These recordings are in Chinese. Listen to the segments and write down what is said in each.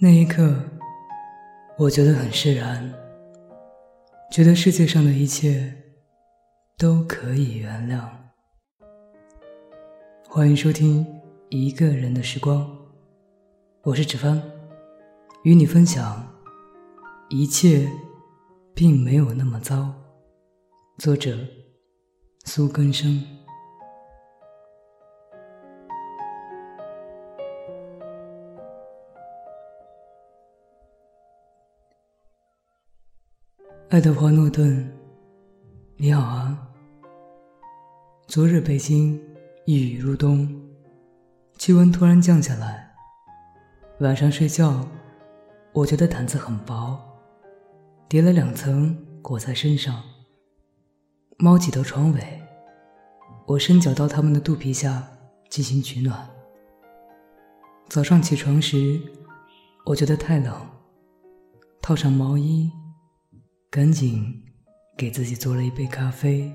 那一刻，我觉得很释然，觉得世界上的一切都可以原谅。欢迎收听《一个人的时光》，我是芷帆，与你分享一切并没有那么糟。作者：苏根生。爱德华·诺顿，你好啊！昨日北京一雨入冬，气温突然降下来。晚上睡觉，我觉得毯子很薄，叠了两层裹在身上。猫挤到床尾，我伸脚到它们的肚皮下进行取暖。早上起床时，我觉得太冷，套上毛衣。赶紧给自己做了一杯咖啡，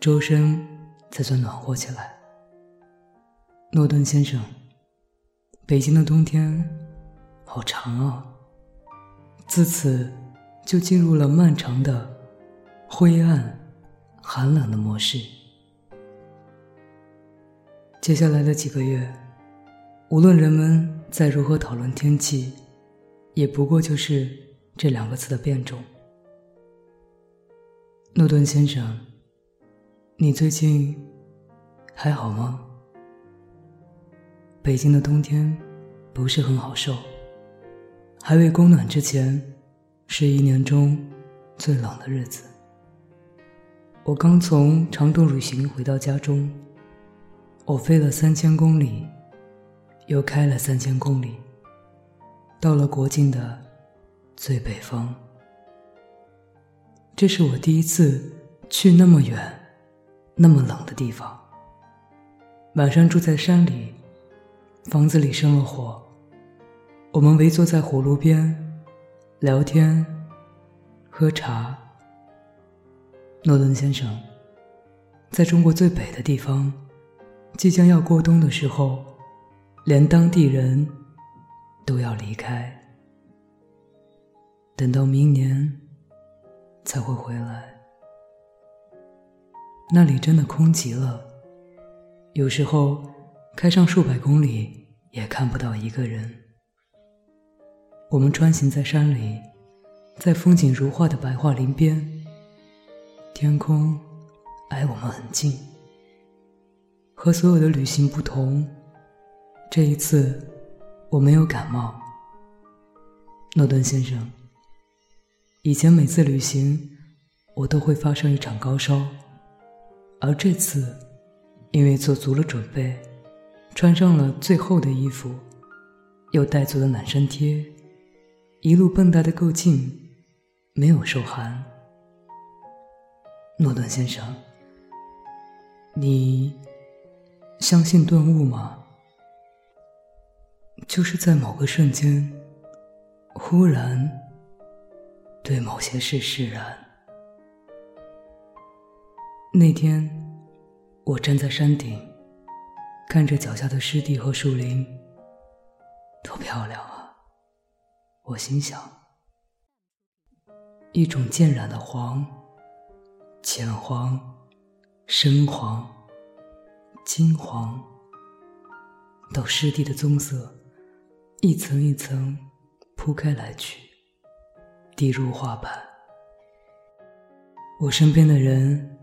周身才算暖和起来。诺顿先生，北京的冬天好长啊！自此就进入了漫长的灰暗、寒冷的模式。接下来的几个月，无论人们再如何讨论天气，也不过就是这两个词的变种。诺顿先生，你最近还好吗？北京的冬天不是很好受，还未供暖之前，是一年中最冷的日子。我刚从长途旅行回到家中，我飞了三千公里，又开了三千公里，到了国境的最北方。这是我第一次去那么远、那么冷的地方。晚上住在山里，房子里生了火，我们围坐在火炉边聊天、喝茶。诺顿先生，在中国最北的地方，即将要过冬的时候，连当地人都要离开。等到明年。才会回来。那里真的空极了，有时候开上数百公里也看不到一个人。我们穿行在山里，在风景如画的白桦林边，天空挨我们很近。和所有的旅行不同，这一次我没有感冒。诺顿先生。以前每次旅行，我都会发生一场高烧，而这次，因为做足了准备，穿上了最厚的衣服，又带足了暖身贴，一路蹦跶的够劲，没有受寒。诺顿先生，你相信顿悟吗？就是在某个瞬间，忽然。对某些事释然。那天，我站在山顶，看着脚下的湿地和树林，多漂亮啊！我心想，一种渐染的黄、浅黄、深黄、金黄，到湿地的棕色，一层一层铺开来去。滴入画板，我身边的人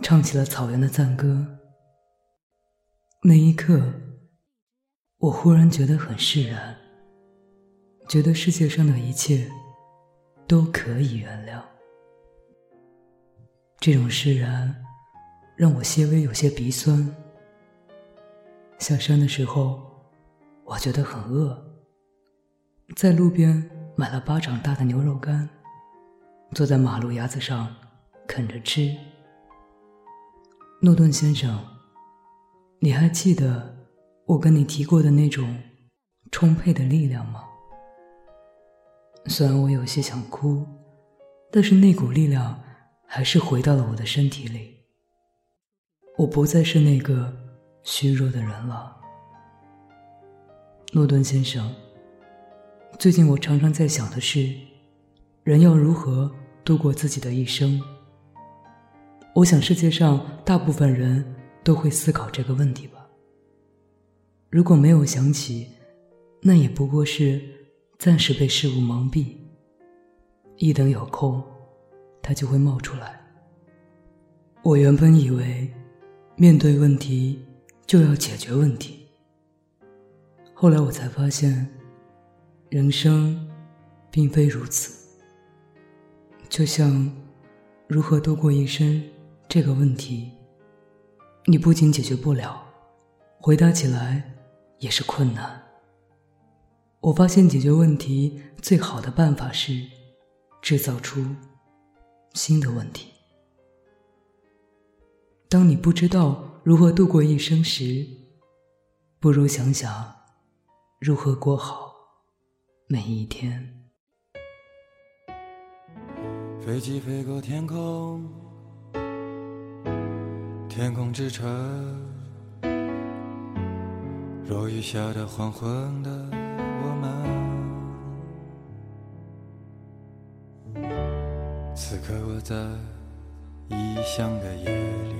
唱起了草原的赞歌。那一刻，我忽然觉得很释然，觉得世界上的一切都可以原谅。这种释然让我些微有些鼻酸。下山的时候，我觉得很饿，在路边。买了巴掌大的牛肉干，坐在马路牙子上啃着吃。诺顿先生，你还记得我跟你提过的那种充沛的力量吗？虽然我有些想哭，但是那股力量还是回到了我的身体里。我不再是那个虚弱的人了。诺顿先生。最近我常常在想的是，人要如何度过自己的一生？我想世界上大部分人都会思考这个问题吧。如果没有想起，那也不过是暂时被事物蒙蔽。一等有空，它就会冒出来。我原本以为，面对问题就要解决问题。后来我才发现，人生并非如此。就像如何度过一生这个问题，你不仅解决不了，回答起来也是困难。我发现解决问题最好的办法是制造出新的问题。当你不知道如何度过一生时，不如想想如何过好每一天。飞机飞过天空，天空之城，落雨下的黄昏的我们，此刻我在异乡的夜里。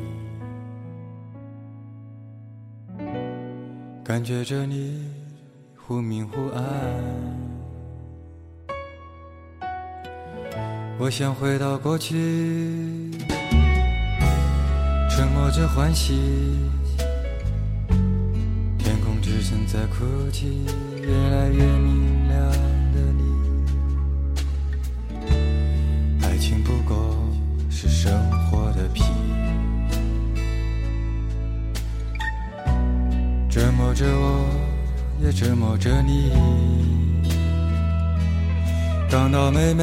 感觉着你忽明忽暗，我想回到过去，沉默着欢喜，天空之城在哭泣，越来越明亮的你，爱情不过是生活的皮。折磨着我，也折磨着你。港岛妹妹，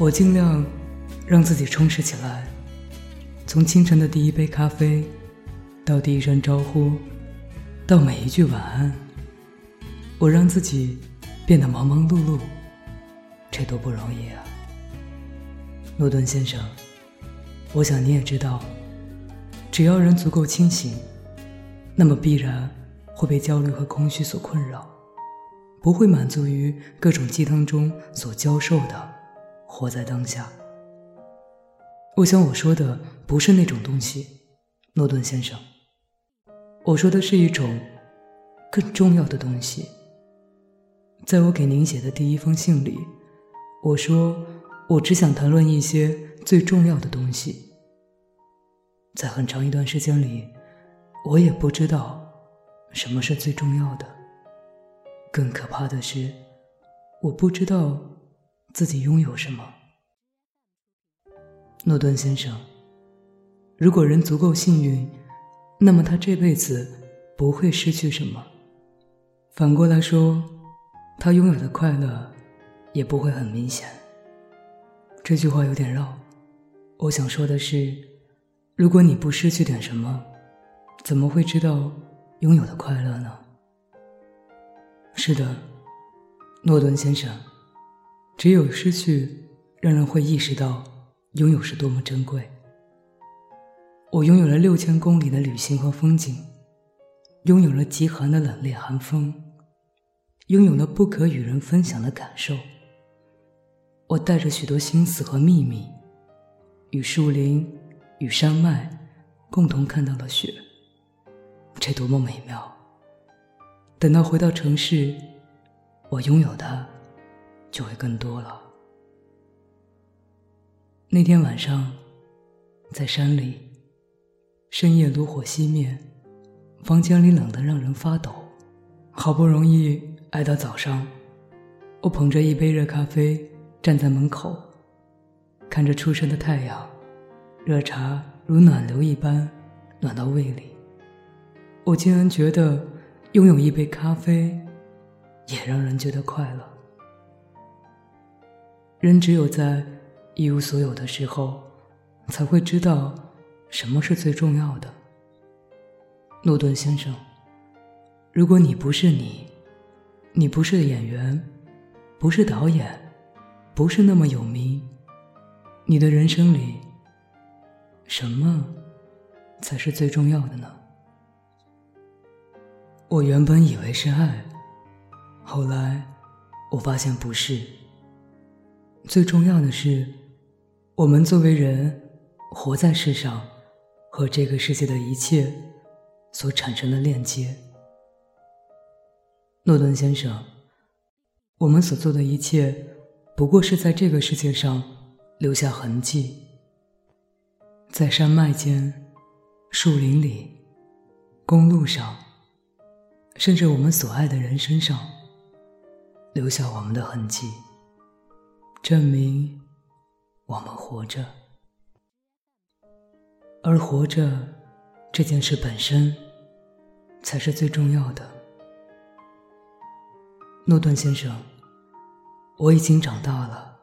我尽量让自己充实起来，从清晨的第一杯咖啡，到第一声招呼，到每一句晚安，我让自己变得忙忙碌碌，这多不容易啊！诺顿先生，我想你也知道，只要人足够清醒。那么必然会被焦虑和空虚所困扰，不会满足于各种鸡汤中所教授的活在当下。我想我说的不是那种东西，诺顿先生。我说的是一种更重要的东西。在我给您写的第一封信里，我说我只想谈论一些最重要的东西。在很长一段时间里。我也不知道什么是最重要的。更可怕的是，我不知道自己拥有什么。诺顿先生，如果人足够幸运，那么他这辈子不会失去什么。反过来说，他拥有的快乐也不会很明显。这句话有点绕。我想说的是，如果你不失去点什么。怎么会知道拥有的快乐呢？是的，诺顿先生，只有失去，让人会意识到拥有是多么珍贵。我拥有了六千公里的旅行和风景，拥有了极寒的冷冽寒风，拥有了不可与人分享的感受。我带着许多心思和秘密，与树林、与山脉共同看到了雪。这多么美妙！等到回到城市，我拥有的就会更多了。那天晚上，在山里，深夜炉火熄灭，房间里冷得让人发抖。好不容易挨到早上，我捧着一杯热咖啡站在门口，看着初升的太阳，热茶如暖流一般暖到胃里。我竟然觉得拥有一杯咖啡，也让人觉得快乐。人只有在一无所有的时候，才会知道什么是最重要的。诺顿先生，如果你不是你，你不是演员，不是导演，不是那么有名，你的人生里，什么才是最重要的呢？我原本以为是爱，后来我发现不是。最重要的是，我们作为人，活在世上，和这个世界的一切所产生的链接。诺顿先生，我们所做的一切，不过是在这个世界上留下痕迹，在山脉间、树林里、公路上，甚至我们所爱的人身上，留下我们的痕迹。证明我们活着，而活着这件事本身才是最重要的。诺顿先生，我已经长大了，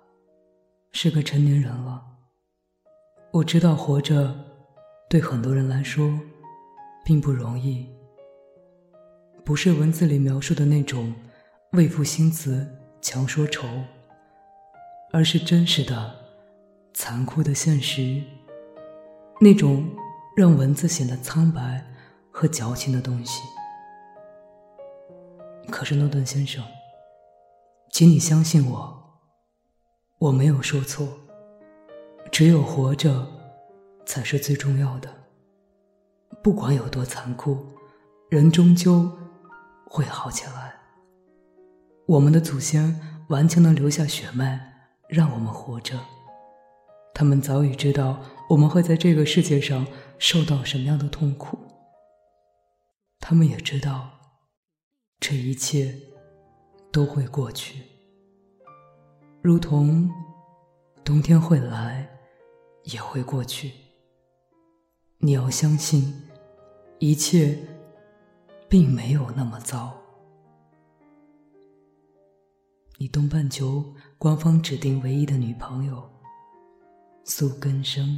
是个成年人了。我知道活着对很多人来说并不容易，不是文字里描述的那种为赋新词强说愁。而是真实的、残酷的现实，那种让文字显得苍白和矫情的东西。可是诺顿先生，请你相信我，我没有说错。只有活着，才是最重要的。不管有多残酷，人终究会好起来。我们的祖先顽强的留下血脉。让我们活着。他们早已知道我们会在这个世界上受到什么样的痛苦。他们也知道，这一切都会过去，如同冬天会来，也会过去。你要相信，一切并没有那么糟。你东半球官方指定唯一的女朋友苏根生。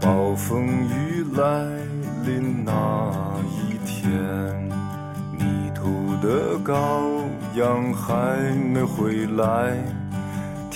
暴风雨来临那一天，迷途的羔羊还没回来。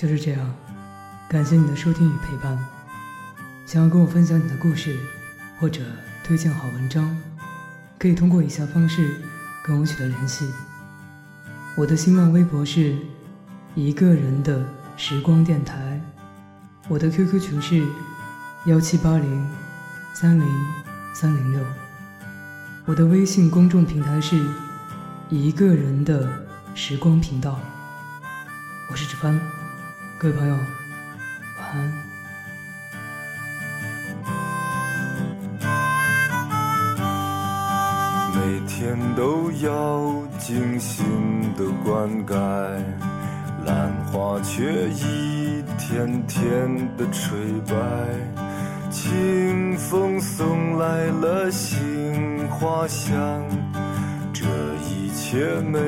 就是这样，感谢你的收听与陪伴。想要跟我分享你的故事，或者推荐好文章，可以通过以下方式跟我取得联系。我的新浪微博是一个人的时光电台，我的 QQ 群是幺七八零三零三零六，我的微信公众平台是一个人的时光频道。我是志帆，各位朋友，晚安。每天都要精心的灌溉，兰花却一天天的垂败。清风送来了杏花香，这一切没。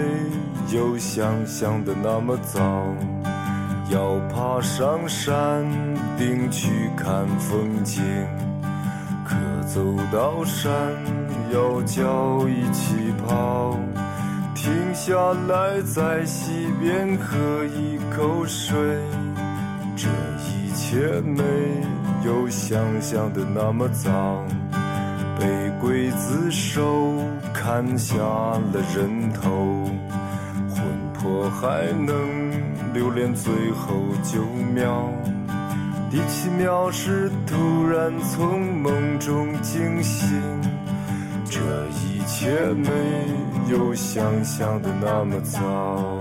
有想象的那么早，要爬上山顶去看风景。可走到山腰脚一起跑，停下来在溪边喝一口水。这一切没有想象的那么糟，被刽子手砍下了人头，魂魄还能留恋最后九秒。第七秒是突然从梦中惊醒，这一切没有想象的那么糟。